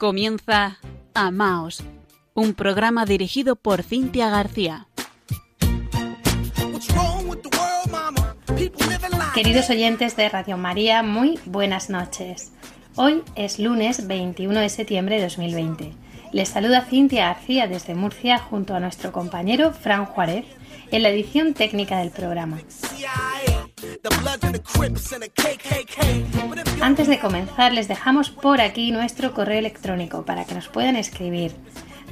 Comienza Amaos, un programa dirigido por Cintia García. Queridos oyentes de Radio María, muy buenas noches. Hoy es lunes 21 de septiembre de 2020. Les saluda Cintia García desde Murcia junto a nuestro compañero Fran Juárez en la edición técnica del programa. Antes de comenzar, les dejamos por aquí nuestro correo electrónico para que nos puedan escribir,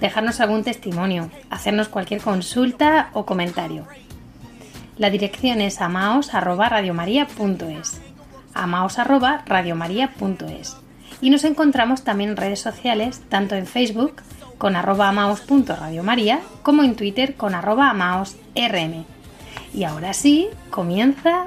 dejarnos algún testimonio, hacernos cualquier consulta o comentario. La dirección es amaos@radiomaria.es. amaos@radiomaria.es. Y nos encontramos también en redes sociales, tanto en Facebook con arroba amaos.radiomaria como en Twitter con arroba amaosrm. Y ahora sí, comienza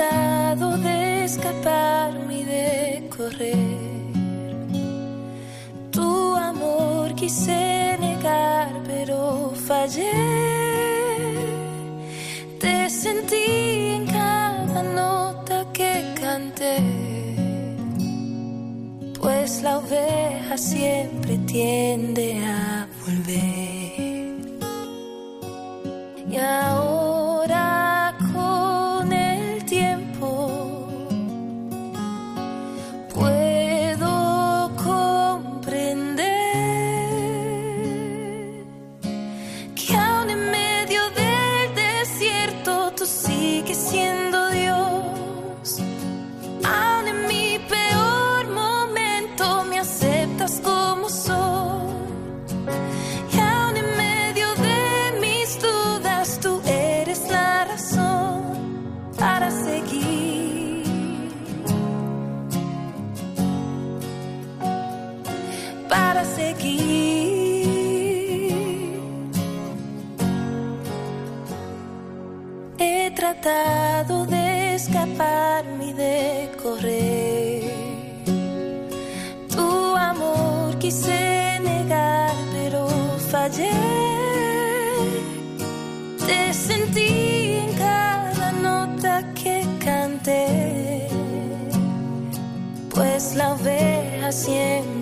word. Tu amor quise negar, pero fallé. Te sentí en cada nota que canté. Pues la oveja siempre tiende a volver.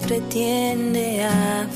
Siempre tiende a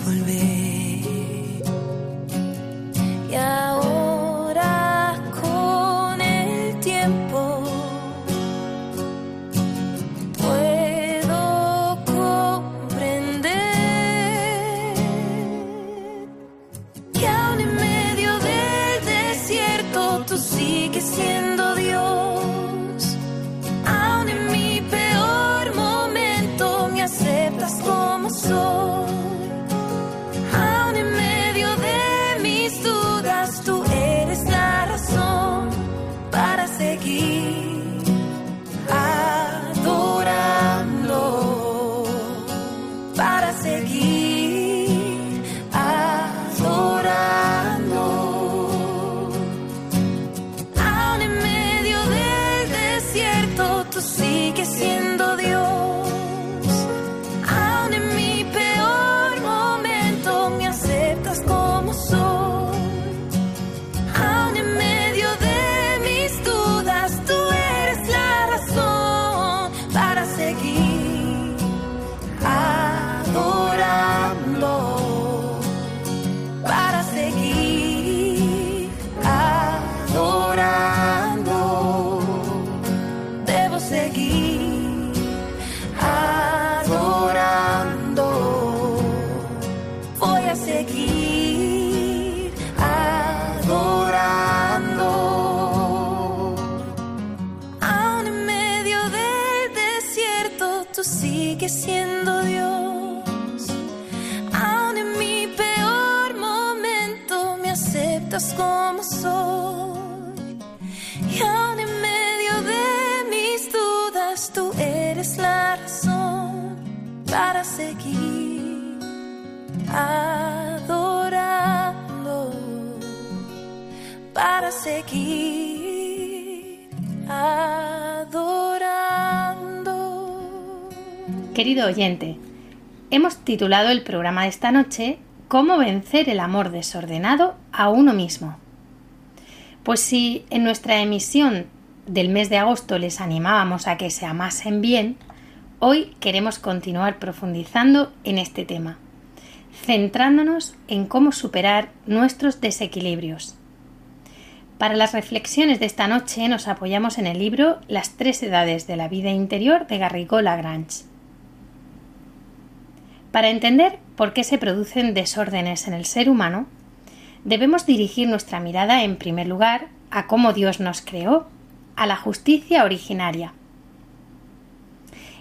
seguir adorando, para seguir adorando. Querido oyente, hemos titulado el programa de esta noche ¿Cómo vencer el amor desordenado a uno mismo? Pues si en nuestra emisión del mes de agosto les animábamos a que se amasen bien, hoy queremos continuar profundizando en este tema, centrándonos en cómo superar nuestros desequilibrios. Para las reflexiones de esta noche nos apoyamos en el libro Las tres edades de la vida interior de Garrigou Lagrange. Para entender por qué se producen desórdenes en el ser humano, debemos dirigir nuestra mirada en primer lugar a cómo Dios nos creó, a la justicia originaria.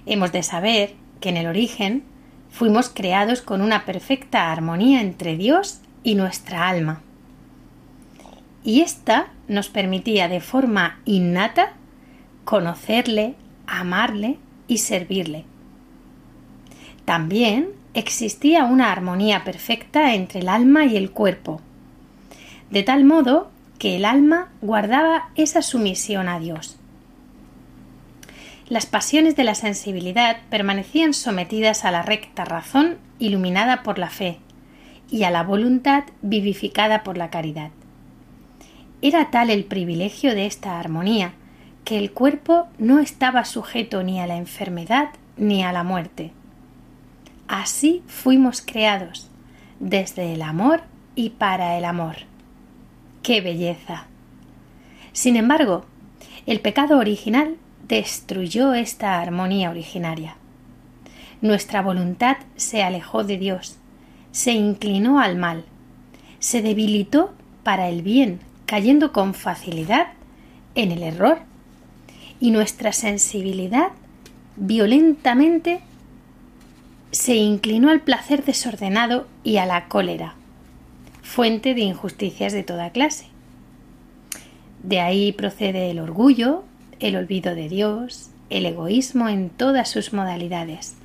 Hemos de saber que en el origen fuimos creados con una perfecta armonía entre Dios y nuestra alma. Y ésta nos permitía de forma innata conocerle, amarle y servirle. También existía una armonía perfecta entre el alma y el cuerpo, de tal modo que el alma guardaba esa sumisión a Dios. Las pasiones de la sensibilidad permanecían sometidas a la recta razón iluminada por la fe y a la voluntad vivificada por la caridad. Era tal el privilegio de esta armonía que el cuerpo no estaba sujeto ni a la enfermedad ni a la muerte. Así fuimos creados, desde el amor y para el amor. ¡Qué belleza! Sin embargo, el pecado original destruyó esta armonía originaria. Nuestra voluntad se alejó de Dios, se inclinó al mal, se debilitó para el bien, cayendo con facilidad en el error, y nuestra sensibilidad violentamente se inclinó al placer desordenado y a la cólera fuente de injusticias de toda clase. De ahí procede el orgullo, el olvido de Dios, el egoísmo en todas sus modalidades,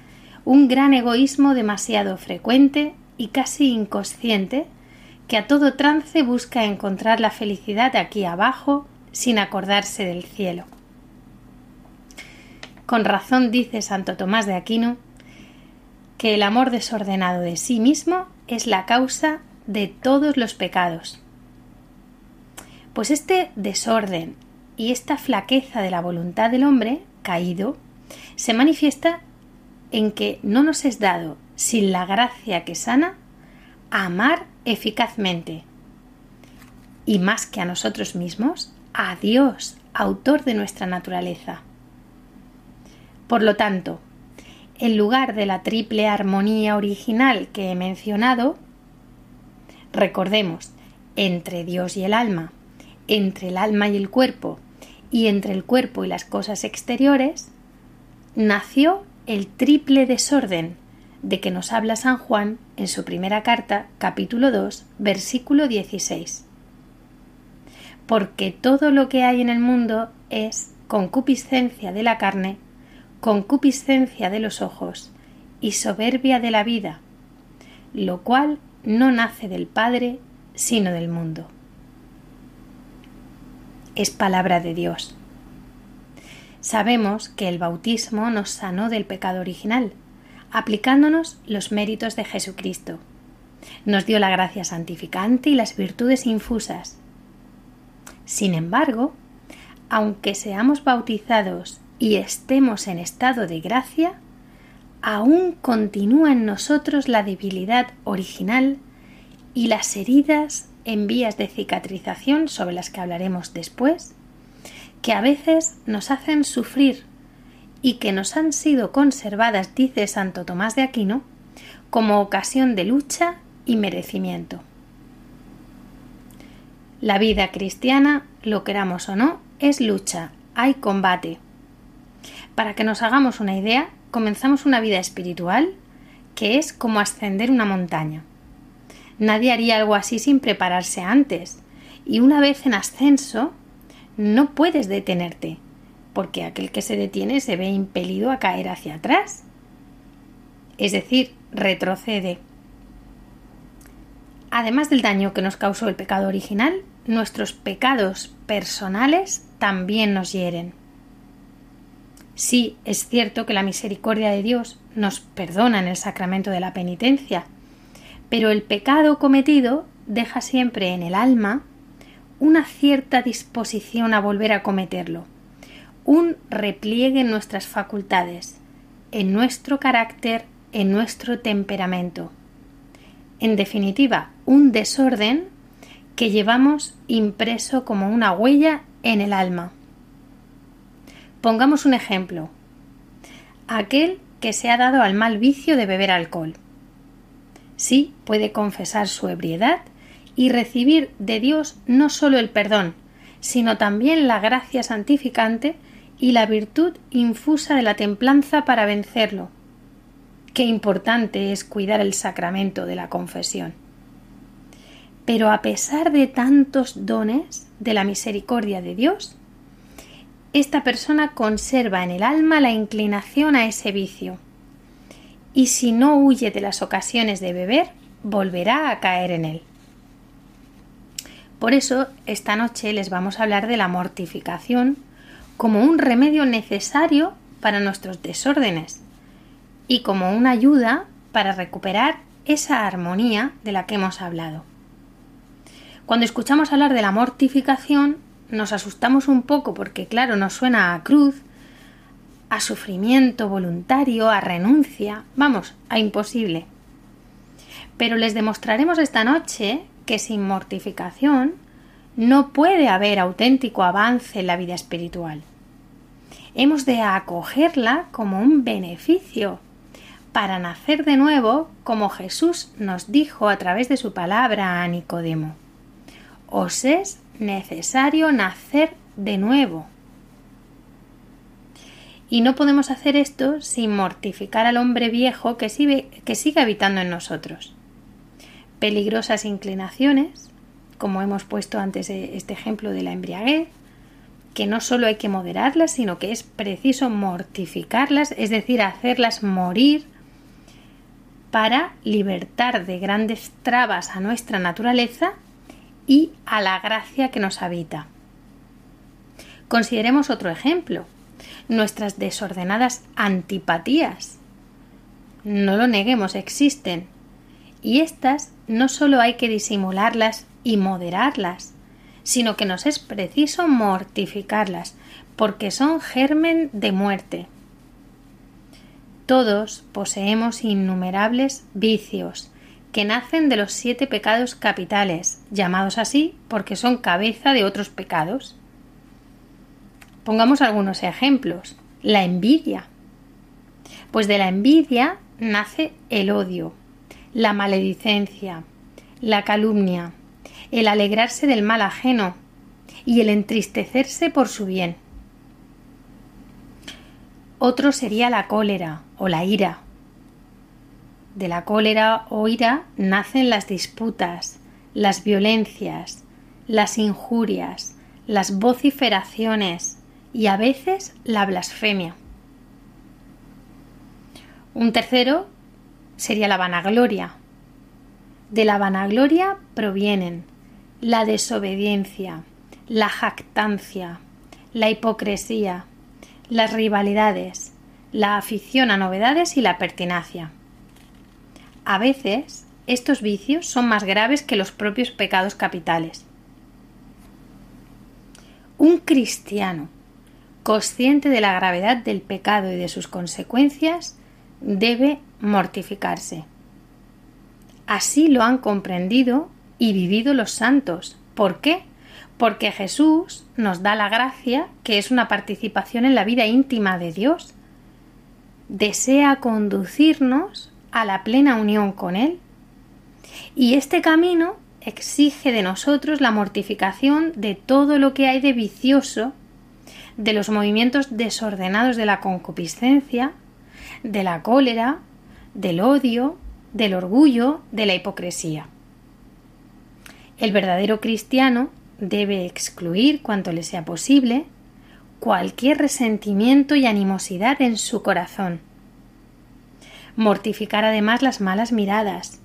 un gran egoísmo demasiado frecuente y casi inconsciente que a todo trance busca encontrar la felicidad aquí abajo sin acordarse del cielo. Con razón dice Santo Tomás de Aquino que el amor desordenado de sí mismo es la causa de todos los pecados. Pues este desorden y esta flaqueza de la voluntad del hombre caído se manifiesta en que no nos es dado, sin la gracia que sana, amar eficazmente y más que a nosotros mismos, a Dios, autor de nuestra naturaleza. Por lo tanto, en lugar de la triple armonía original que he mencionado, Recordemos, entre Dios y el alma, entre el alma y el cuerpo, y entre el cuerpo y las cosas exteriores, nació el triple desorden de que nos habla San Juan en su primera carta, capítulo 2, versículo 16. Porque todo lo que hay en el mundo es concupiscencia de la carne, concupiscencia de los ojos y soberbia de la vida, lo cual no nace del Padre, sino del mundo. Es palabra de Dios. Sabemos que el bautismo nos sanó del pecado original, aplicándonos los méritos de Jesucristo. Nos dio la gracia santificante y las virtudes infusas. Sin embargo, aunque seamos bautizados y estemos en estado de gracia, aún continúa en nosotros la debilidad original y las heridas en vías de cicatrización sobre las que hablaremos después, que a veces nos hacen sufrir y que nos han sido conservadas, dice Santo Tomás de Aquino, como ocasión de lucha y merecimiento. La vida cristiana, lo queramos o no, es lucha, hay combate. Para que nos hagamos una idea, comenzamos una vida espiritual que es como ascender una montaña. Nadie haría algo así sin prepararse antes. Y una vez en ascenso, no puedes detenerte, porque aquel que se detiene se ve impelido a caer hacia atrás. es decir, retrocede. Además del daño que nos causó el pecado original, nuestros pecados personales también nos hieren. Sí, es cierto que la misericordia de Dios nos perdona en el sacramento de la penitencia, pero el pecado cometido deja siempre en el alma una cierta disposición a volver a cometerlo, un repliegue en nuestras facultades, en nuestro carácter, en nuestro temperamento. En definitiva, un desorden que llevamos impreso como una huella en el alma. Pongamos un ejemplo. Aquel que se ha dado al mal vicio de beber alcohol. Sí, puede confesar su ebriedad y recibir de Dios no solo el perdón, sino también la gracia santificante y la virtud infusa de la templanza para vencerlo. Qué importante es cuidar el sacramento de la confesión. Pero a pesar de tantos dones de la misericordia de Dios, esta persona conserva en el alma la inclinación a ese vicio. Y si no huye de las ocasiones de beber, volverá a caer en él. Por eso, esta noche les vamos a hablar de la mortificación como un remedio necesario para nuestros desórdenes y como una ayuda para recuperar esa armonía de la que hemos hablado. Cuando escuchamos hablar de la mortificación, nos asustamos un poco porque, claro, nos suena a cruz, a sufrimiento voluntario, a renuncia, vamos, a imposible. Pero les demostraremos esta noche que sin mortificación no puede haber auténtico avance en la vida espiritual. Hemos de acogerla como un beneficio para nacer de nuevo como Jesús nos dijo a través de su palabra a Nicodemo os es necesario nacer de nuevo. Y no podemos hacer esto sin mortificar al hombre viejo que sigue, que habitando en nosotros. Peligrosas inclinaciones, como hemos puesto antes este ejemplo de la embriaguez, que no solo hay que moderarlas, sino que es preciso mortificarlas, es decir, hacerlas morir para libertar de grandes trabas a nuestra naturaleza y a la gracia que nos habita. Consideremos otro ejemplo, nuestras desordenadas antipatías. No lo neguemos, existen. Y estas no solo hay que disimularlas y moderarlas, sino que nos es preciso mortificarlas, porque son germen de muerte. Todos poseemos innumerables vicios, que nacen de los siete pecados capitales, llamados así porque son cabeza de otros pecados. Pongamos algunos ejemplos. La envidia. Pues de la envidia nace el odio, la maledicencia, la calumnia, el alegrarse del mal ajeno y el entristecerse por su bien. Otro sería la cólera o la ira, de la cólera o ira nacen las disputas, las violencias, las injurias, las vociferaciones y a veces la blasfemia. Un tercero sería la vanagloria. De la vanagloria provienen la desobediencia, la jactancia, la hipocresía, las rivalidades, la afición a novedades y la pertinacia. A veces, estos vicios son más graves que los propios pecados capitales. Un cristiano, consciente de la gravedad del pecado y de sus consecuencias, debe mortificarse. Así lo han comprendido y vivido los santos. ¿Por qué? Porque Jesús nos da la gracia, que es una participación en la vida íntima de Dios. Desea conducirnos a la plena unión con Él. Y este camino exige de nosotros la mortificación de todo lo que hay de vicioso, de los movimientos desordenados de la concupiscencia, de la cólera, del odio, del orgullo, de la hipocresía. El verdadero cristiano debe excluir cuanto le sea posible cualquier resentimiento y animosidad en su corazón Mortificar además las malas miradas,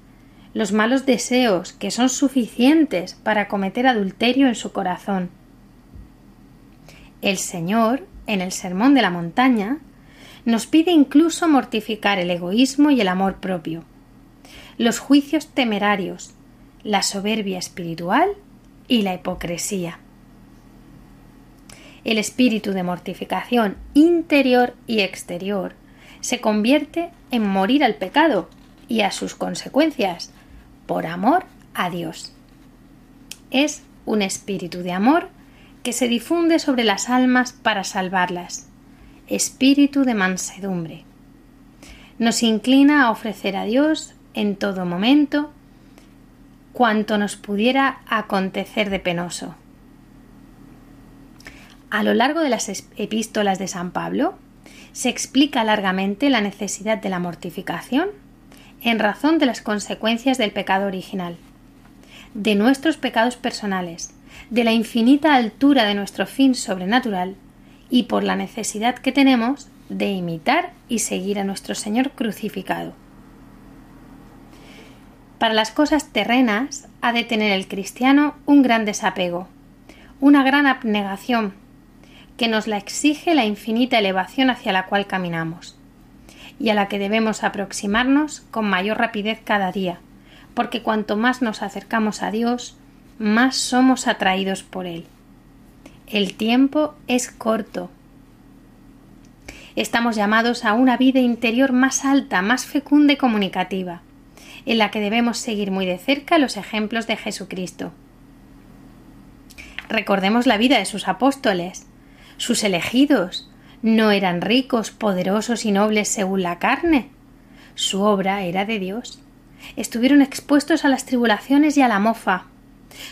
los malos deseos que son suficientes para cometer adulterio en su corazón. El Señor, en el Sermón de la Montaña, nos pide incluso mortificar el egoísmo y el amor propio, los juicios temerarios, la soberbia espiritual y la hipocresía. El espíritu de mortificación interior y exterior se convierte en morir al pecado y a sus consecuencias por amor a Dios. Es un espíritu de amor que se difunde sobre las almas para salvarlas, espíritu de mansedumbre. Nos inclina a ofrecer a Dios en todo momento cuanto nos pudiera acontecer de penoso. A lo largo de las epístolas de San Pablo se explica largamente la necesidad de la mortificación en razón de las consecuencias del pecado original, de nuestros pecados personales, de la infinita altura de nuestro fin sobrenatural y por la necesidad que tenemos de imitar y seguir a nuestro Señor crucificado. Para las cosas terrenas ha de tener el cristiano un gran desapego, una gran abnegación, que nos la exige la infinita elevación hacia la cual caminamos, y a la que debemos aproximarnos con mayor rapidez cada día, porque cuanto más nos acercamos a Dios, más somos atraídos por Él. El tiempo es corto. Estamos llamados a una vida interior más alta, más fecunda y comunicativa, en la que debemos seguir muy de cerca los ejemplos de Jesucristo. Recordemos la vida de sus apóstoles, sus elegidos. No eran ricos, poderosos y nobles según la carne. Su obra era de Dios. Estuvieron expuestos a las tribulaciones y a la mofa,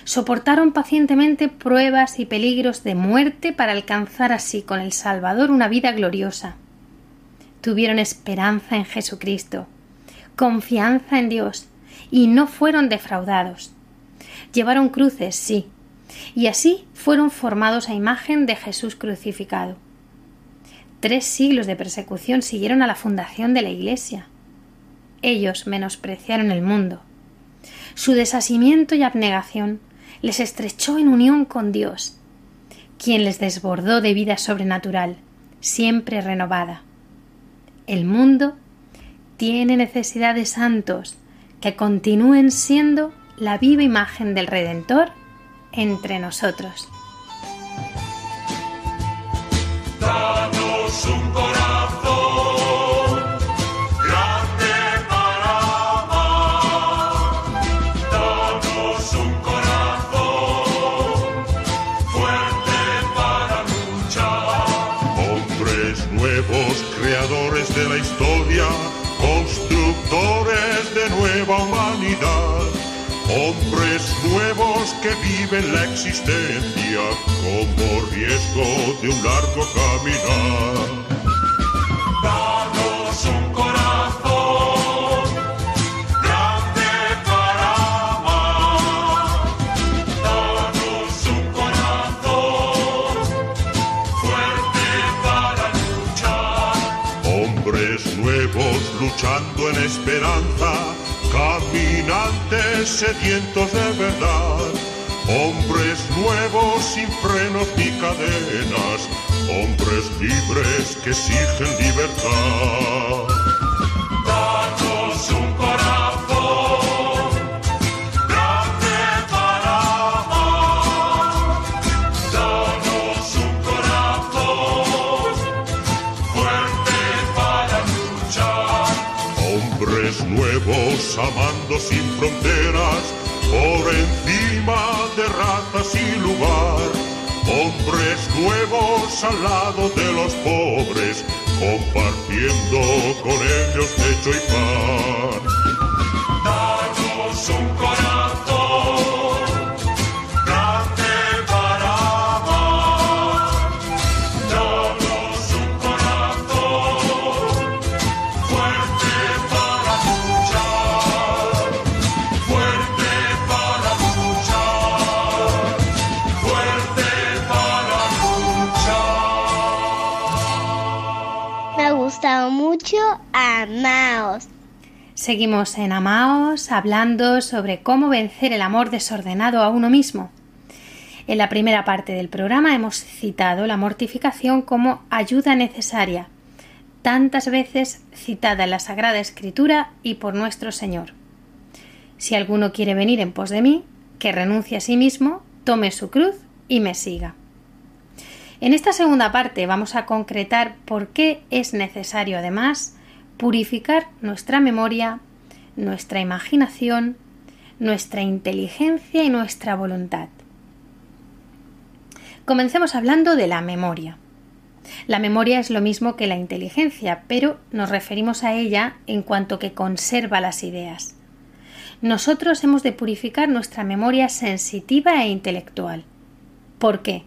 soportaron pacientemente pruebas y peligros de muerte para alcanzar así con el Salvador una vida gloriosa. Tuvieron esperanza en Jesucristo, confianza en Dios, y no fueron defraudados. Llevaron cruces, sí, y así fueron formados a imagen de Jesús crucificado. Tres siglos de persecución siguieron a la fundación de la Iglesia. Ellos menospreciaron el mundo, su desasimiento y abnegación les estrechó en unión con Dios, quien les desbordó de vida sobrenatural, siempre renovada. El mundo tiene necesidad de santos que continúen siendo la viva imagen del Redentor entre nosotros. Hombres nuevos que viven la existencia como riesgo de un largo caminar. Luchando en esperanza caminantes sedientos de verdad, hombres nuevos sin frenos ni cadenas, hombres libres que exigen libertad. Hombres nuevos al lado de los pobres, compartiendo con ellos techo y pan. Un Seguimos en Amaos hablando sobre cómo vencer el amor desordenado a uno mismo. En la primera parte del programa hemos citado la mortificación como ayuda necesaria, tantas veces citada en la Sagrada Escritura y por nuestro Señor. Si alguno quiere venir en pos de mí, que renuncie a sí mismo, tome su cruz y me siga. En esta segunda parte vamos a concretar por qué es necesario además purificar nuestra memoria, nuestra imaginación, nuestra inteligencia y nuestra voluntad. Comencemos hablando de la memoria. La memoria es lo mismo que la inteligencia, pero nos referimos a ella en cuanto que conserva las ideas. Nosotros hemos de purificar nuestra memoria sensitiva e intelectual. ¿Por qué?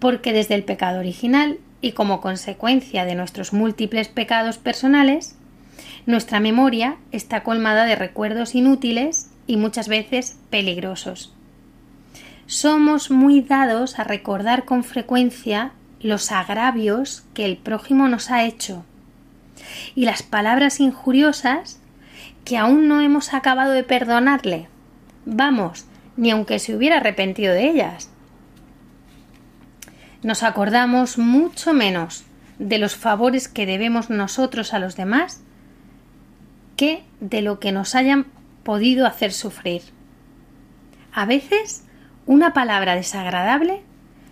Porque desde el pecado original y como consecuencia de nuestros múltiples pecados personales, nuestra memoria está colmada de recuerdos inútiles y muchas veces peligrosos somos muy dados a recordar con frecuencia los agravios que el prójimo nos ha hecho y las palabras injuriosas que aún no hemos acabado de perdonarle. Vamos, ni aunque se hubiera arrepentido de ellas. Nos acordamos mucho menos de los favores que debemos nosotros a los demás que de lo que nos hayan podido hacer sufrir. A veces una palabra desagradable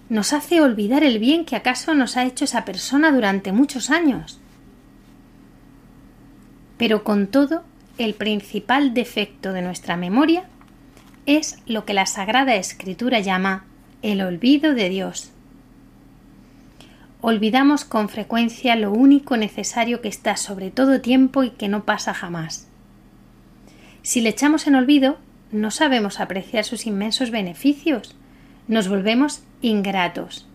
nos hace olvidar el bien que acaso nos ha hecho esa persona durante muchos años. Pero con todo, el principal defecto de nuestra memoria es lo que la Sagrada Escritura llama el olvido de Dios. Olvidamos con frecuencia lo único necesario que está sobre todo tiempo y que no pasa jamás. Si le echamos en olvido, no sabemos apreciar sus inmensos beneficios, nos volvemos ingratos.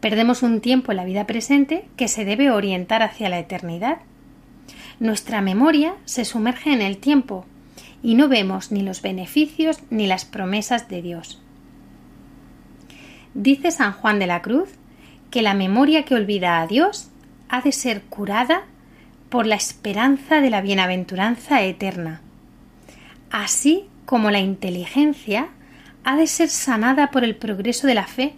Perdemos un tiempo en la vida presente que se debe orientar hacia la eternidad. Nuestra memoria se sumerge en el tiempo y no vemos ni los beneficios ni las promesas de Dios. Dice San Juan de la Cruz que la memoria que olvida a Dios ha de ser curada por la esperanza de la bienaventuranza eterna. Así como la inteligencia ha de ser sanada por el progreso de la fe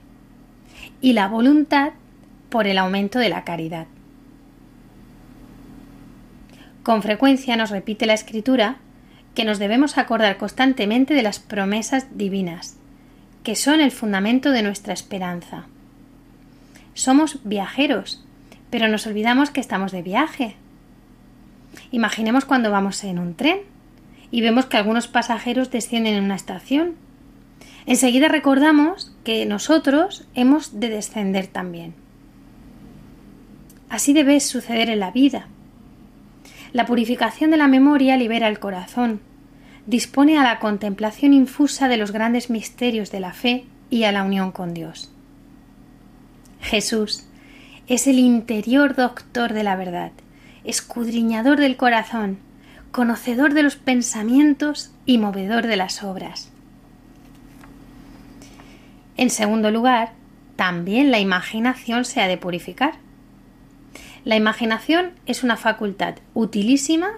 y la voluntad por el aumento de la caridad. Con frecuencia nos repite la Escritura que nos debemos acordar constantemente de las promesas divinas, que son el fundamento de nuestra esperanza. Somos viajeros, pero nos olvidamos que estamos de viaje. Imaginemos cuando vamos en un tren y vemos que algunos pasajeros descienden en una estación. Enseguida recordamos que nosotros hemos de descender también. Así debe suceder en la vida. La purificación de la memoria libera el corazón, dispone a la contemplación infusa de los grandes misterios de la fe y a la unión con Dios. Jesús es el interior doctor de la verdad, escudriñador del corazón, conocedor de los pensamientos y movedor de las obras. En segundo lugar, también la imaginación se ha de purificar. La imaginación es una facultad utilísima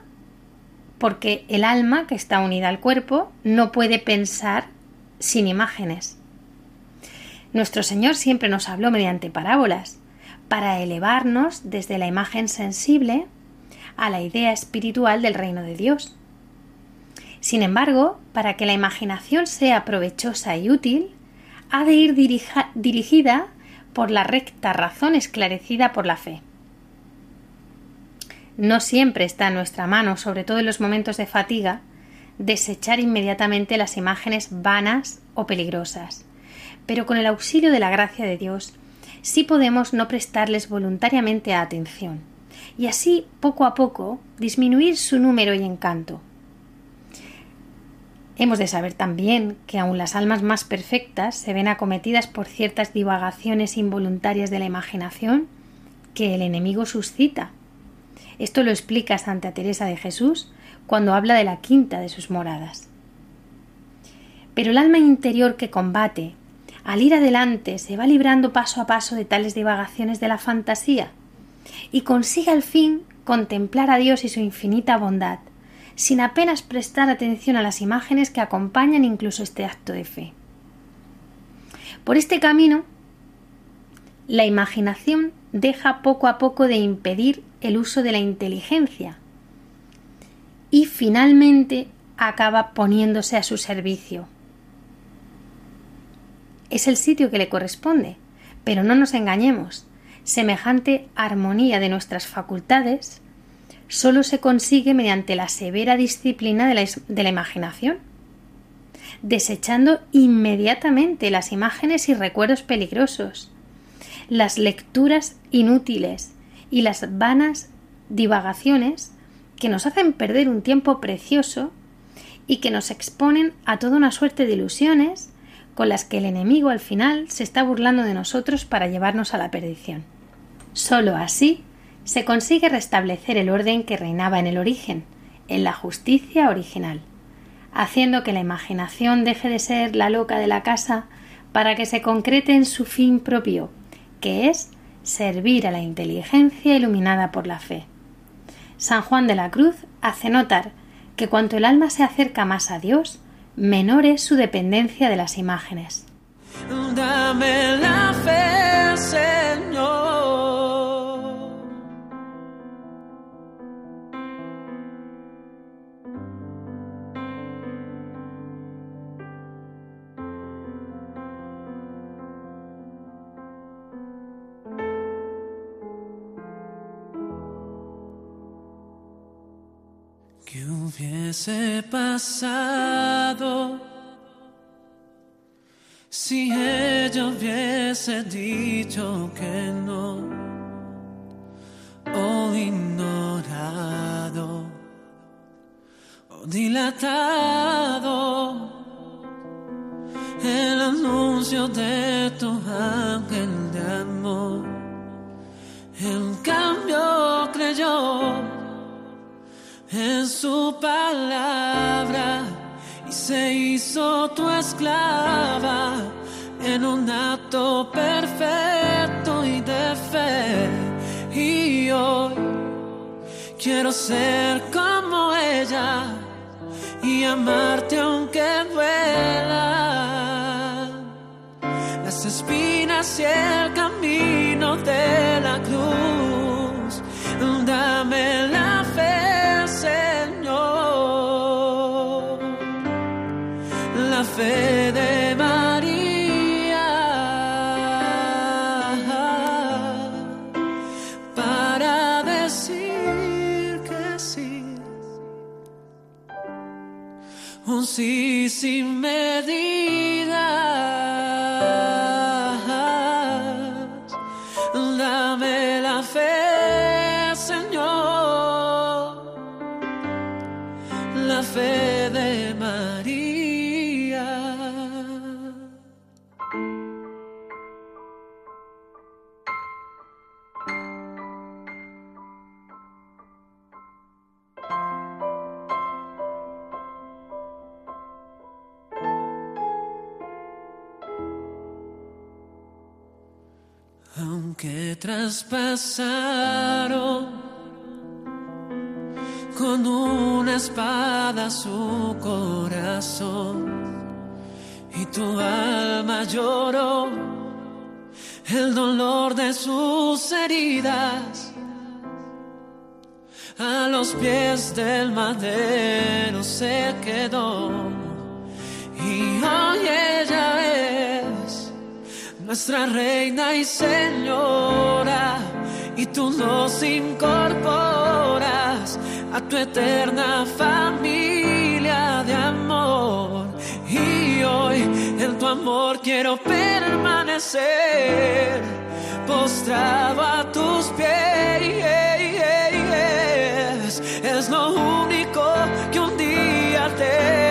porque el alma que está unida al cuerpo no puede pensar sin imágenes. Nuestro Señor siempre nos habló mediante parábolas, para elevarnos desde la imagen sensible a la idea espiritual del reino de Dios. Sin embargo, para que la imaginación sea provechosa y útil, ha de ir dirigida por la recta razón esclarecida por la fe. No siempre está en nuestra mano, sobre todo en los momentos de fatiga, desechar inmediatamente las imágenes vanas o peligrosas. Pero con el auxilio de la gracia de Dios, sí podemos no prestarles voluntariamente atención y así poco a poco disminuir su número y encanto. Hemos de saber también que aun las almas más perfectas se ven acometidas por ciertas divagaciones involuntarias de la imaginación que el enemigo suscita. Esto lo explica Santa Teresa de Jesús cuando habla de la quinta de sus moradas. Pero el alma interior que combate, al ir adelante, se va librando paso a paso de tales divagaciones de la fantasía y consigue al fin contemplar a Dios y su infinita bondad, sin apenas prestar atención a las imágenes que acompañan incluso este acto de fe. Por este camino, la imaginación deja poco a poco de impedir el uso de la inteligencia y finalmente acaba poniéndose a su servicio. Es el sitio que le corresponde, pero no nos engañemos. Semejante armonía de nuestras facultades solo se consigue mediante la severa disciplina de la, de la imaginación, desechando inmediatamente las imágenes y recuerdos peligrosos, las lecturas inútiles y las vanas divagaciones que nos hacen perder un tiempo precioso y que nos exponen a toda una suerte de ilusiones con las que el enemigo al final se está burlando de nosotros para llevarnos a la perdición. Solo así se consigue restablecer el orden que reinaba en el origen, en la justicia original, haciendo que la imaginación deje de ser la loca de la casa para que se concrete en su fin propio, que es servir a la inteligencia iluminada por la fe. San Juan de la Cruz hace notar que cuanto el alma se acerca más a Dios, menor es su dependencia de las imágenes. Dame la fe, Señor. ¿Qué hubiese pasado si ella hubiese dicho que no o ignorado o dilatado el anuncio de tu ángel de amor? En cambio creyó en su palabra y se hizo tu esclava en un acto perfecto y de fe. Y hoy quiero ser como ella y amarte aunque duela las espinas y el camino de la cruz. Un sí sin traspasaron con una espada su corazón y tu alma lloró el dolor de sus heridas. A los pies del madero se quedó y hoy ella nuestra reina y señora, y tú nos incorporas a tu eterna familia de amor. Y hoy en tu amor quiero permanecer postrado a tus pies. Es lo único que un día te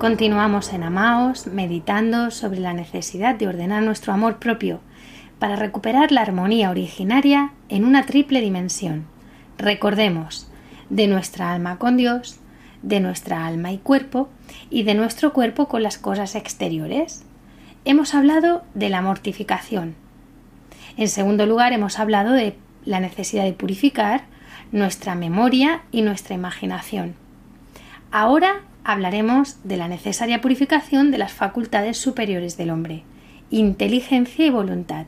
Continuamos en Amaos meditando sobre la necesidad de ordenar nuestro amor propio para recuperar la armonía originaria en una triple dimensión. Recordemos, de nuestra alma con Dios, de nuestra alma y cuerpo y de nuestro cuerpo con las cosas exteriores. Hemos hablado de la mortificación. En segundo lugar, hemos hablado de la necesidad de purificar nuestra memoria y nuestra imaginación. Ahora hablaremos de la necesaria purificación de las facultades superiores del hombre, inteligencia y voluntad.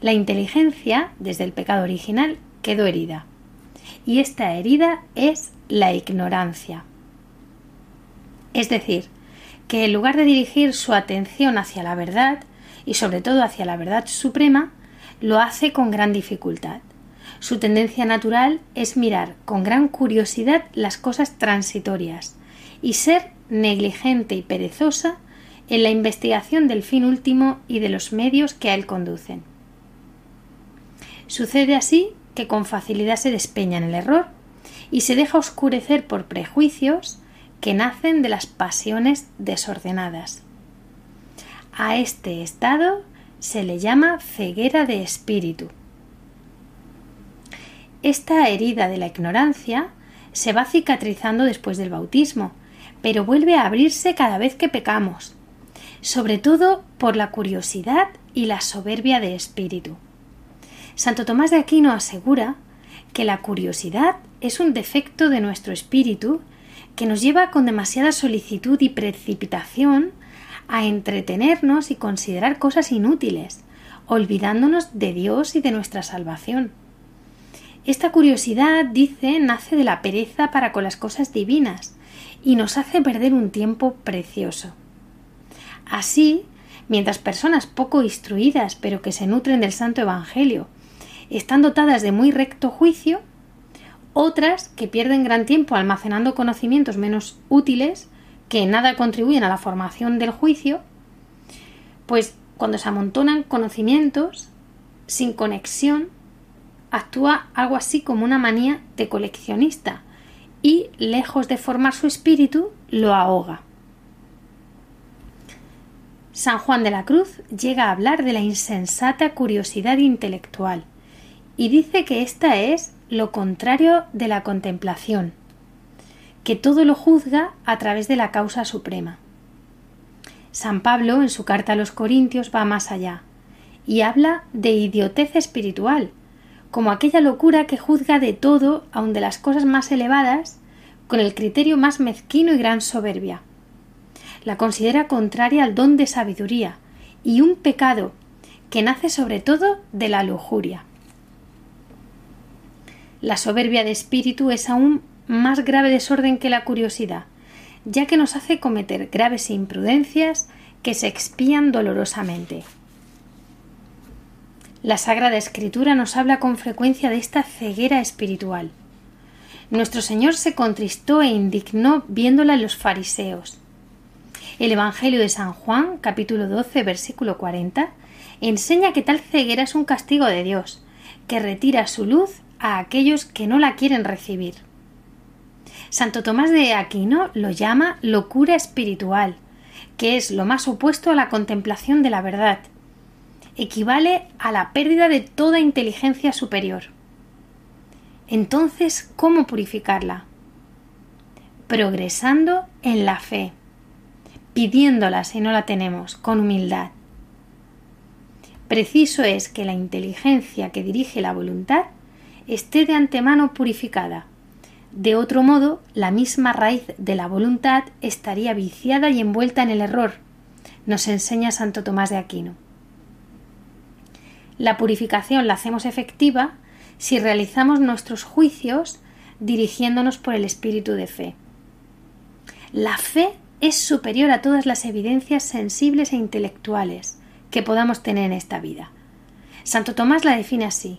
La inteligencia, desde el pecado original, quedó herida, y esta herida es la ignorancia. Es decir, que en lugar de dirigir su atención hacia la verdad, y sobre todo hacia la verdad suprema, lo hace con gran dificultad. Su tendencia natural es mirar con gran curiosidad las cosas transitorias y ser negligente y perezosa en la investigación del fin último y de los medios que a él conducen. Sucede así que con facilidad se despeña en el error y se deja oscurecer por prejuicios que nacen de las pasiones desordenadas. A este estado se le llama ceguera de espíritu. Esta herida de la ignorancia se va cicatrizando después del bautismo, pero vuelve a abrirse cada vez que pecamos, sobre todo por la curiosidad y la soberbia de espíritu. Santo Tomás de Aquino asegura que la curiosidad es un defecto de nuestro espíritu que nos lleva con demasiada solicitud y precipitación a entretenernos y considerar cosas inútiles, olvidándonos de Dios y de nuestra salvación. Esta curiosidad, dice, nace de la pereza para con las cosas divinas y nos hace perder un tiempo precioso. Así, mientras personas poco instruidas pero que se nutren del Santo Evangelio están dotadas de muy recto juicio, otras que pierden gran tiempo almacenando conocimientos menos útiles que nada contribuyen a la formación del juicio, pues cuando se amontonan conocimientos sin conexión actúa algo así como una manía de coleccionista y, lejos de formar su espíritu, lo ahoga. San Juan de la Cruz llega a hablar de la insensata curiosidad intelectual y dice que esta es lo contrario de la contemplación, que todo lo juzga a través de la causa suprema. San Pablo en su carta a los Corintios va más allá y habla de idiotez espiritual, como aquella locura que juzga de todo, aun de las cosas más elevadas, con el criterio más mezquino y gran soberbia. La considera contraria al don de sabiduría y un pecado que nace sobre todo de la lujuria. La soberbia de espíritu es aún más grave desorden que la curiosidad, ya que nos hace cometer graves imprudencias que se expían dolorosamente. La Sagrada Escritura nos habla con frecuencia de esta ceguera espiritual. Nuestro Señor se contristó e indignó viéndola en los fariseos. El Evangelio de San Juan, capítulo 12, versículo 40, enseña que tal ceguera es un castigo de Dios, que retira su luz a aquellos que no la quieren recibir. Santo Tomás de Aquino lo llama locura espiritual, que es lo más opuesto a la contemplación de la verdad, equivale a la pérdida de toda inteligencia superior. Entonces, ¿cómo purificarla? Progresando en la fe, pidiéndola si no la tenemos, con humildad. Preciso es que la inteligencia que dirige la voluntad esté de antemano purificada. De otro modo, la misma raíz de la voluntad estaría viciada y envuelta en el error, nos enseña Santo Tomás de Aquino. La purificación la hacemos efectiva si realizamos nuestros juicios dirigiéndonos por el espíritu de fe. La fe es superior a todas las evidencias sensibles e intelectuales que podamos tener en esta vida. Santo Tomás la define así.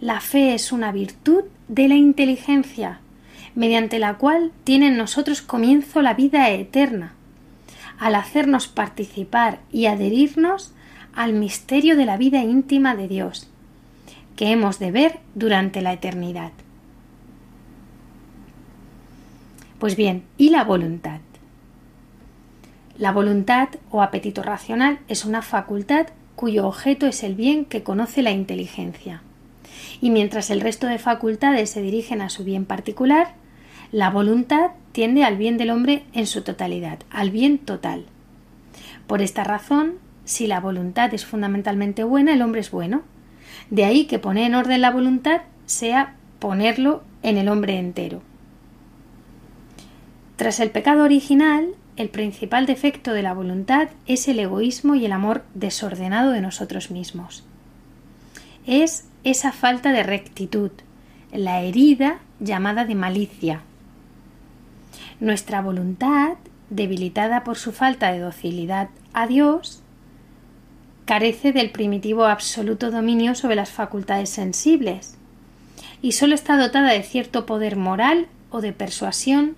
La fe es una virtud de la inteligencia, mediante la cual tiene en nosotros comienzo la vida eterna, al hacernos participar y adherirnos al misterio de la vida íntima de Dios, que hemos de ver durante la eternidad. Pues bien, ¿y la voluntad? La voluntad o apetito racional es una facultad cuyo objeto es el bien que conoce la inteligencia. Y mientras el resto de facultades se dirigen a su bien particular, la voluntad tiende al bien del hombre en su totalidad, al bien total. Por esta razón, si la voluntad es fundamentalmente buena, el hombre es bueno. De ahí que poner en orden la voluntad sea ponerlo en el hombre entero. Tras el pecado original, el principal defecto de la voluntad es el egoísmo y el amor desordenado de nosotros mismos. Es esa falta de rectitud, la herida llamada de malicia. Nuestra voluntad, debilitada por su falta de docilidad a Dios, carece del primitivo absoluto dominio sobre las facultades sensibles y sólo está dotada de cierto poder moral o de persuasión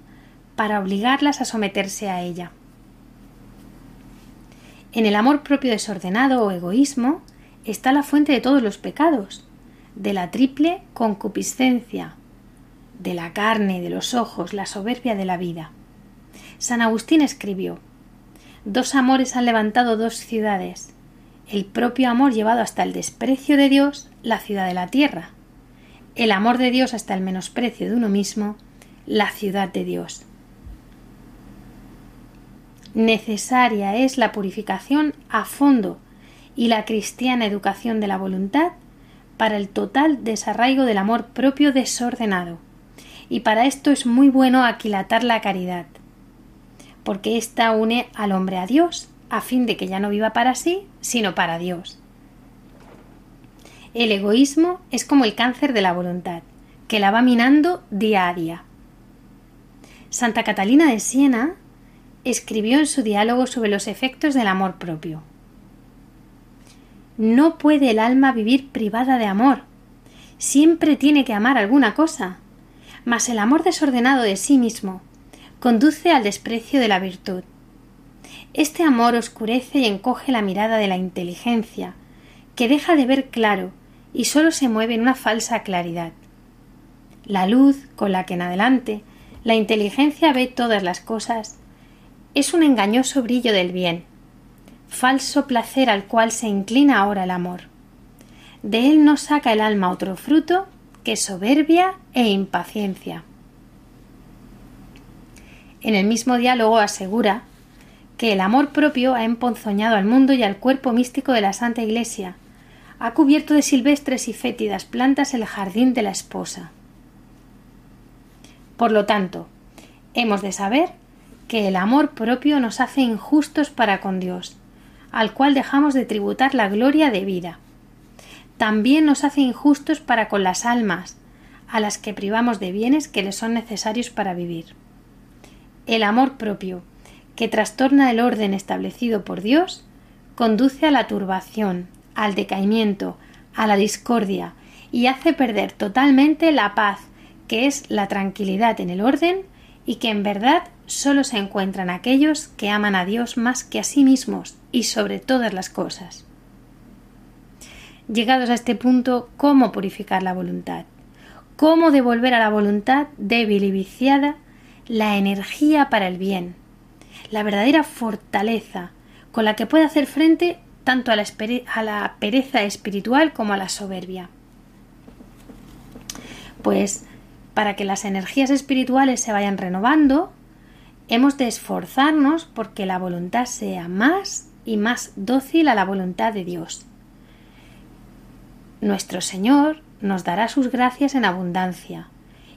para obligarlas a someterse a ella. En el amor propio desordenado o egoísmo está la fuente de todos los pecados, de la triple concupiscencia, de la carne, de los ojos, la soberbia de la vida. San Agustín escribió Dos amores han levantado dos ciudades, el propio amor llevado hasta el desprecio de Dios, la ciudad de la tierra, el amor de Dios hasta el menosprecio de uno mismo, la ciudad de Dios. Necesaria es la purificación a fondo y la cristiana educación de la voluntad para el total desarraigo del amor propio desordenado. Y para esto es muy bueno aquilatar la caridad, porque ésta une al hombre a Dios, a fin de que ya no viva para sí, sino para Dios. El egoísmo es como el cáncer de la voluntad, que la va minando día a día. Santa Catalina de Siena escribió en su diálogo sobre los efectos del amor propio. No puede el alma vivir privada de amor. Siempre tiene que amar alguna cosa. Mas el amor desordenado de sí mismo conduce al desprecio de la virtud. Este amor oscurece y encoge la mirada de la inteligencia, que deja de ver claro y sólo se mueve en una falsa claridad. La luz con la que en adelante la inteligencia ve todas las cosas es un engañoso brillo del bien, falso placer al cual se inclina ahora el amor. De él no saca el alma otro fruto que soberbia e impaciencia. En el mismo diálogo asegura que el amor propio ha emponzoñado al mundo y al cuerpo místico de la Santa Iglesia, ha cubierto de silvestres y fétidas plantas el jardín de la esposa. Por lo tanto, hemos de saber que el amor propio nos hace injustos para con Dios, al cual dejamos de tributar la gloria de vida. También nos hace injustos para con las almas, a las que privamos de bienes que les son necesarios para vivir. El amor propio, que trastorna el orden establecido por Dios, conduce a la turbación, al decaimiento, a la discordia, y hace perder totalmente la paz, que es la tranquilidad en el orden y que en verdad solo se encuentran aquellos que aman a Dios más que a sí mismos y sobre todas las cosas. Llegados a este punto, ¿cómo purificar la voluntad? ¿Cómo devolver a la voluntad débil y viciada la energía para el bien, la verdadera fortaleza con la que puede hacer frente tanto a la, pereza espiritual como a la soberbia? Pues para que las energías espirituales se vayan renovando, hemos de esforzarnos porque la voluntad sea más y más dócil a la voluntad de Dios. Nuestro Señor nos dará sus gracias en abundancia,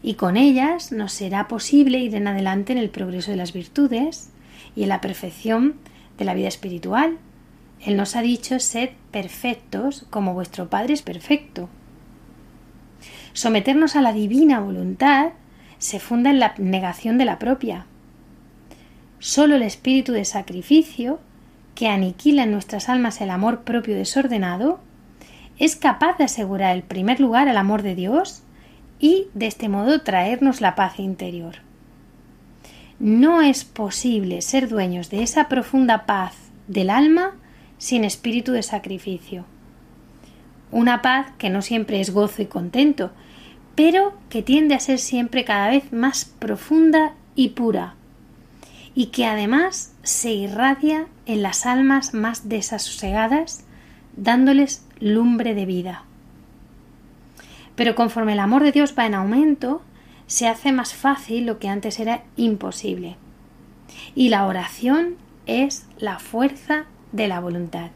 y con ellas nos será posible ir en adelante en el progreso de las virtudes y en la perfección de la vida espiritual, Él nos ha dicho sed perfectos como vuestro Padre es perfecto. Someternos a la divina voluntad se funda en la negación de la propia. Solo el espíritu de sacrificio, que aniquila en nuestras almas el amor propio desordenado, es capaz de asegurar el primer lugar al amor de Dios y de este modo traernos la paz interior. No es posible ser dueños de esa profunda paz del alma sin espíritu de sacrificio. Una paz que no siempre es gozo y contento, pero que tiende a ser siempre cada vez más profunda y pura, y que además se irradia en las almas más desasosegadas, dándoles lumbre de vida. Pero conforme el amor de Dios va en aumento, se hace más fácil lo que antes era imposible. Y la oración es la fuerza de la voluntad.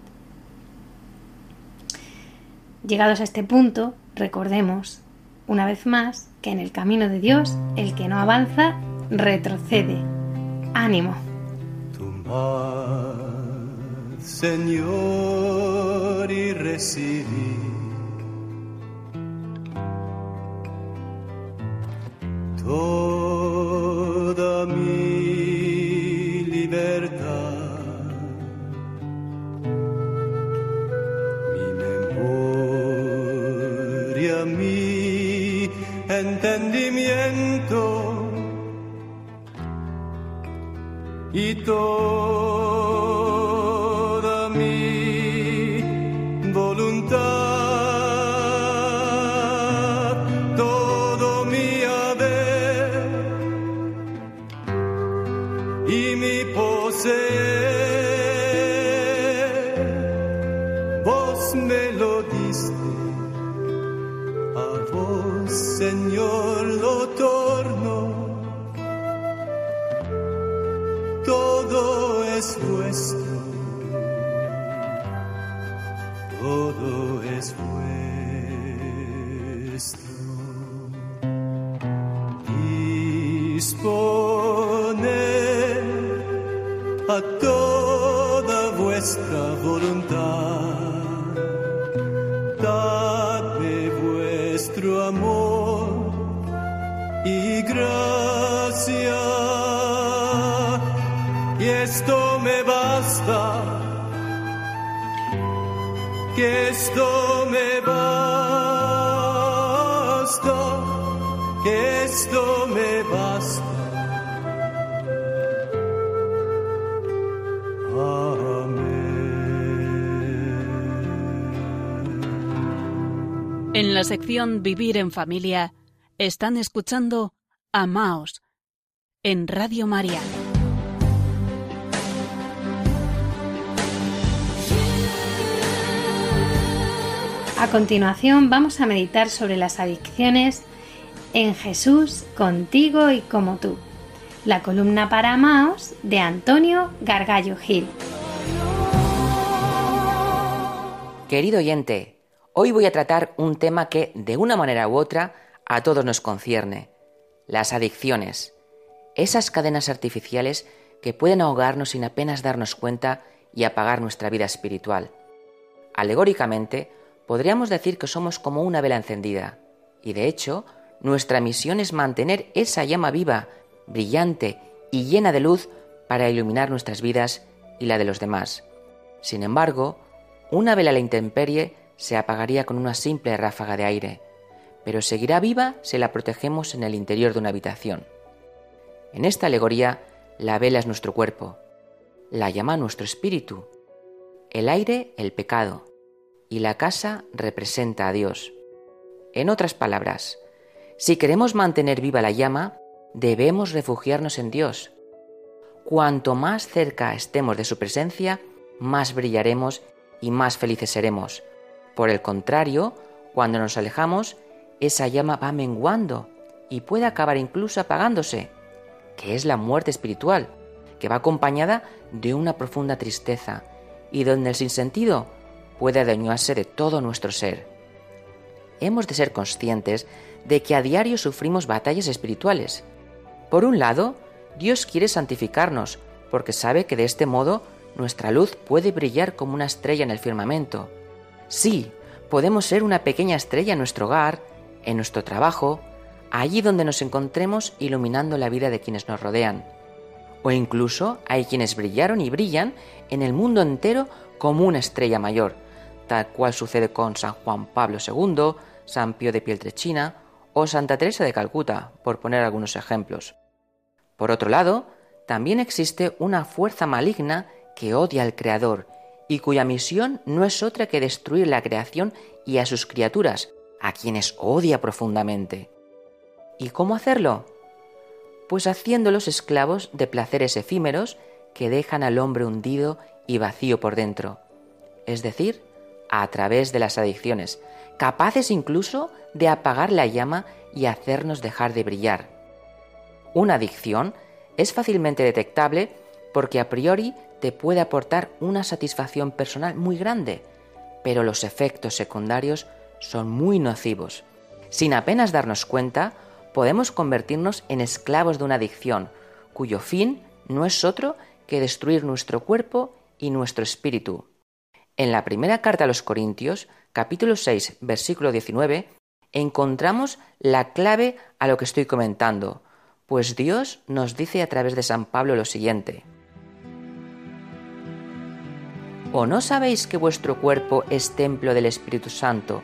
Llegados a este punto, recordemos, una vez más, que en el camino de Dios el que no avanza retrocede. Ánimo. Señor, y toda mi libertad, mi memoria, mi entendimiento. Y toda gracia. Y esto me basta, que esto me basta, que esto me basta. En la sección Vivir en Familia están escuchando Amaos en Radio María. A continuación vamos a meditar sobre las adicciones en Jesús, contigo y como tú. La columna para Amaos de Antonio Gargallo Gil. Querido oyente, hoy voy a tratar un tema que, de una manera u otra, a todos nos concierne. Las adicciones. Esas cadenas artificiales que pueden ahogarnos sin apenas darnos cuenta y apagar nuestra vida espiritual. Alegóricamente, podríamos decir que somos como una vela encendida, y de hecho, nuestra misión es mantener esa llama viva, brillante y llena de luz para iluminar nuestras vidas y la de los demás. Sin embargo, una vela a la intemperie se apagaría con una simple ráfaga de aire, pero seguirá viva si la protegemos en el interior de una habitación. En esta alegoría, la vela es nuestro cuerpo, la llama nuestro espíritu, el aire el pecado y la casa representa a Dios. En otras palabras, si queremos mantener viva la llama, debemos refugiarnos en Dios. Cuanto más cerca estemos de su presencia, más brillaremos y más felices seremos. Por el contrario, cuando nos alejamos, esa llama va menguando y puede acabar incluso apagándose, que es la muerte espiritual, que va acompañada de una profunda tristeza y donde el sinsentido puede adueñarse de todo nuestro ser. Hemos de ser conscientes de que a diario sufrimos batallas espirituales. Por un lado, Dios quiere santificarnos, porque sabe que de este modo nuestra luz puede brillar como una estrella en el firmamento. Sí, podemos ser una pequeña estrella en nuestro hogar, en nuestro trabajo, allí donde nos encontremos iluminando la vida de quienes nos rodean. O incluso hay quienes brillaron y brillan en el mundo entero como una estrella mayor, tal cual sucede con San Juan Pablo II, San Pío de Pieltrechina o Santa Teresa de Calcuta, por poner algunos ejemplos. Por otro lado, también existe una fuerza maligna que odia al Creador y cuya misión no es otra que destruir la creación y a sus criaturas, a quienes odia profundamente. ¿Y cómo hacerlo? Pues haciéndolos esclavos de placeres efímeros que dejan al hombre hundido y vacío por dentro, es decir, a través de las adicciones, capaces incluso de apagar la llama y hacernos dejar de brillar. Una adicción es fácilmente detectable porque a priori te puede aportar una satisfacción personal muy grande, pero los efectos secundarios son muy nocivos. Sin apenas darnos cuenta, podemos convertirnos en esclavos de una adicción, cuyo fin no es otro que destruir nuestro cuerpo y nuestro espíritu. En la primera carta a los Corintios, capítulo 6, versículo 19, encontramos la clave a lo que estoy comentando, pues Dios nos dice a través de San Pablo lo siguiente. ¿O no sabéis que vuestro cuerpo es templo del Espíritu Santo,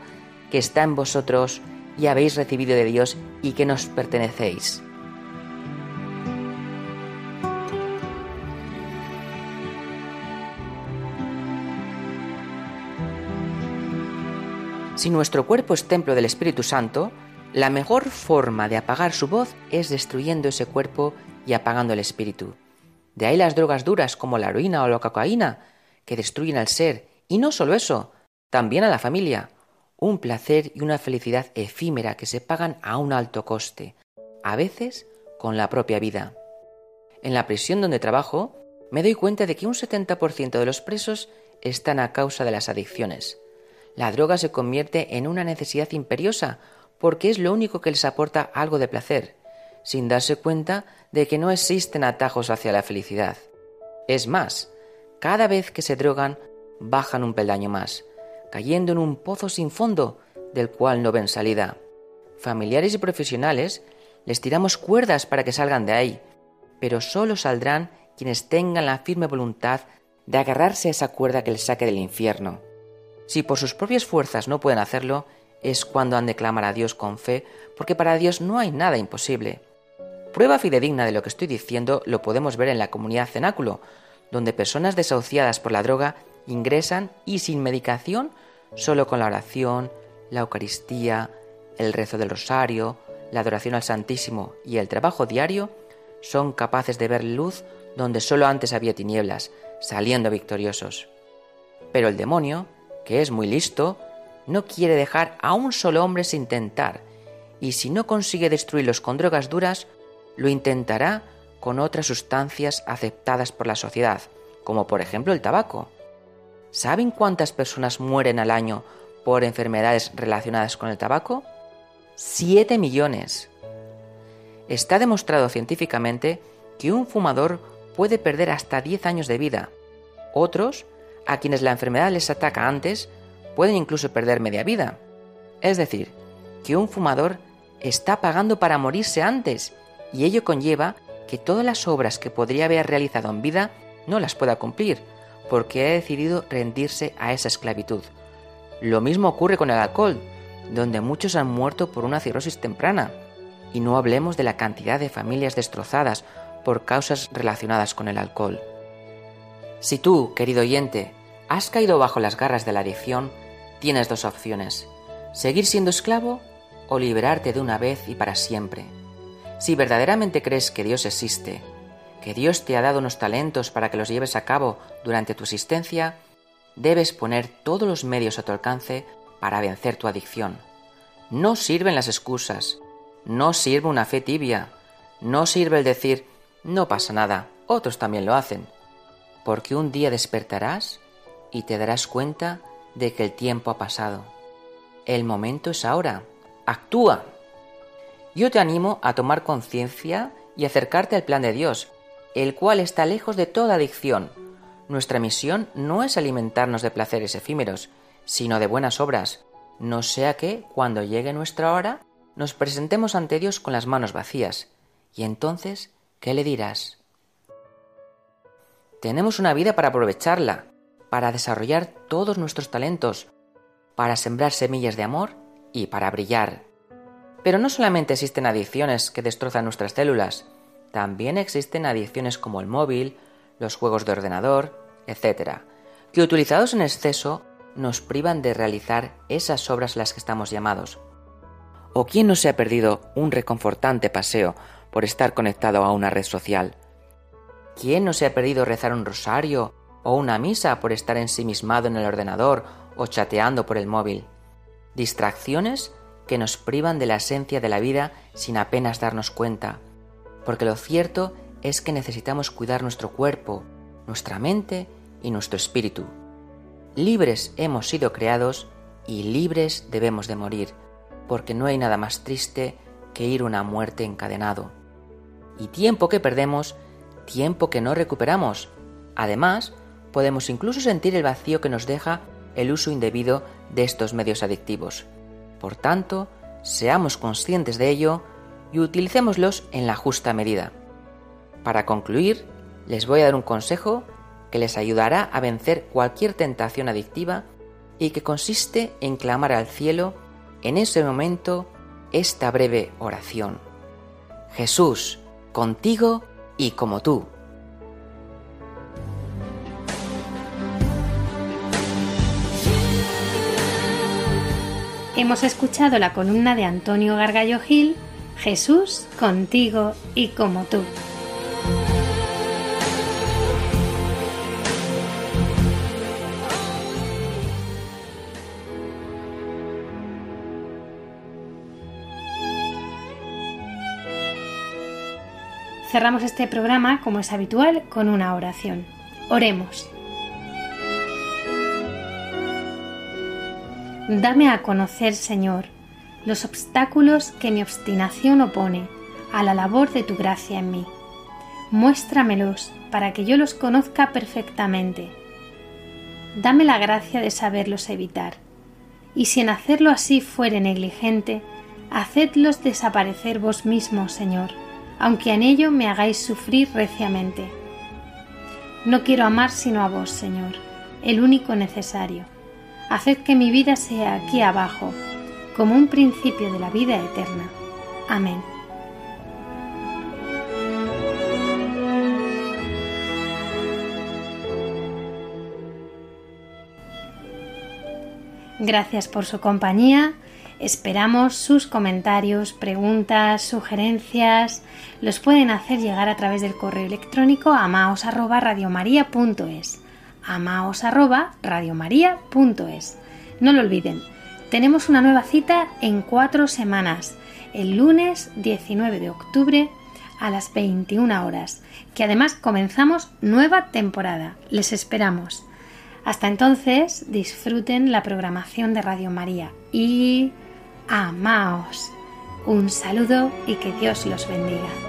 que está en vosotros y habéis recibido de Dios y que nos pertenecéis? Si nuestro cuerpo es templo del Espíritu Santo, la mejor forma de apagar su voz es destruyendo ese cuerpo y apagando el espíritu. De ahí las drogas duras como la heroína o la cocaína, que destruyen al ser, y no solo eso, también a la familia, un placer y una felicidad efímera que se pagan a un alto coste, a veces con la propia vida. En la prisión donde trabajo, me doy cuenta de que un 70% de los presos están a causa de las adicciones la droga se convierte en una necesidad imperiosa porque es lo único que les aporta algo de placer, sin darse cuenta de que no existen atajos hacia la felicidad. Es más, cada vez que se drogan, bajan un peldaño más, cayendo en un pozo sin fondo del cual no ven salida. Familiares y profesionales les tiramos cuerdas para que salgan de ahí, pero solo saldrán quienes tengan la firme voluntad de agarrarse a esa cuerda que les saque del infierno. Si por sus propias fuerzas no pueden hacerlo, es cuando han de clamar a Dios con fe, porque para Dios no hay nada imposible. Prueba fidedigna de lo que estoy diciendo lo podemos ver en la comunidad cenáculo, donde personas desahuciadas por la droga ingresan y sin medicación, solo con la oración, la Eucaristía, el rezo del rosario, la adoración al Santísimo y el trabajo diario, son capaces de ver luz donde solo antes había tinieblas, saliendo victoriosos. Pero el demonio, que es muy listo, no quiere dejar a un solo hombre sin tentar, y si no consigue destruirlos con drogas duras, lo intentará con otras sustancias aceptadas por la sociedad, como por ejemplo el tabaco. ¿Saben cuántas personas mueren al año por enfermedades relacionadas con el tabaco? Siete millones. Está demostrado científicamente que un fumador puede perder hasta 10 años de vida. Otros a quienes la enfermedad les ataca antes pueden incluso perder media vida. Es decir, que un fumador está pagando para morirse antes y ello conlleva que todas las obras que podría haber realizado en vida no las pueda cumplir, porque ha decidido rendirse a esa esclavitud. Lo mismo ocurre con el alcohol, donde muchos han muerto por una cirrosis temprana, y no hablemos de la cantidad de familias destrozadas por causas relacionadas con el alcohol. Si tú, querido oyente, has caído bajo las garras de la adicción, tienes dos opciones, seguir siendo esclavo o liberarte de una vez y para siempre. Si verdaderamente crees que Dios existe, que Dios te ha dado unos talentos para que los lleves a cabo durante tu existencia, debes poner todos los medios a tu alcance para vencer tu adicción. No sirven las excusas, no sirve una fe tibia, no sirve el decir, no pasa nada, otros también lo hacen, porque un día despertarás y te darás cuenta de que el tiempo ha pasado. El momento es ahora. Actúa. Yo te animo a tomar conciencia y acercarte al plan de Dios, el cual está lejos de toda adicción. Nuestra misión no es alimentarnos de placeres efímeros, sino de buenas obras, no sea que, cuando llegue nuestra hora, nos presentemos ante Dios con las manos vacías. Y entonces, ¿qué le dirás? Tenemos una vida para aprovecharla, para desarrollar todos nuestros talentos, para sembrar semillas de amor y para brillar. Pero no solamente existen adicciones que destrozan nuestras células, también existen adicciones como el móvil, los juegos de ordenador, etc., que utilizados en exceso nos privan de realizar esas obras a las que estamos llamados. ¿O quién no se ha perdido un reconfortante paseo por estar conectado a una red social? ¿Quién no se ha perdido rezar un rosario o una misa por estar ensimismado en el ordenador o chateando por el móvil? Distracciones que nos privan de la esencia de la vida sin apenas darnos cuenta, porque lo cierto es que necesitamos cuidar nuestro cuerpo, nuestra mente y nuestro espíritu. Libres hemos sido creados y libres debemos de morir, porque no hay nada más triste que ir una muerte encadenado. Y tiempo que perdemos, tiempo que no recuperamos. Además, podemos incluso sentir el vacío que nos deja el uso indebido de estos medios adictivos. Por tanto, seamos conscientes de ello y utilicémoslos en la justa medida. Para concluir, les voy a dar un consejo que les ayudará a vencer cualquier tentación adictiva y que consiste en clamar al cielo en ese momento esta breve oración. Jesús, contigo y como tú. Hemos escuchado la columna de Antonio Gargallo Gil, Jesús, contigo y como tú. Cerramos este programa, como es habitual, con una oración. Oremos. Dame a conocer, Señor, los obstáculos que mi obstinación opone a la labor de tu gracia en mí. Muéstramelos para que yo los conozca perfectamente. Dame la gracia de saberlos evitar, y si en hacerlo así fuere negligente, hacedlos desaparecer vos mismos, Señor aunque en ello me hagáis sufrir reciamente. No quiero amar sino a vos, Señor, el único necesario. Haced que mi vida sea aquí abajo, como un principio de la vida eterna. Amén. Gracias por su compañía Esperamos sus comentarios, preguntas, sugerencias. Los pueden hacer llegar a través del correo electrónico amaos@radiomaria.es. amaos@radiomaria.es. No lo olviden. Tenemos una nueva cita en cuatro semanas, el lunes 19 de octubre a las 21 horas, que además comenzamos nueva temporada. Les esperamos. Hasta entonces, disfruten la programación de Radio María y amaos. Un saludo y que Dios los bendiga.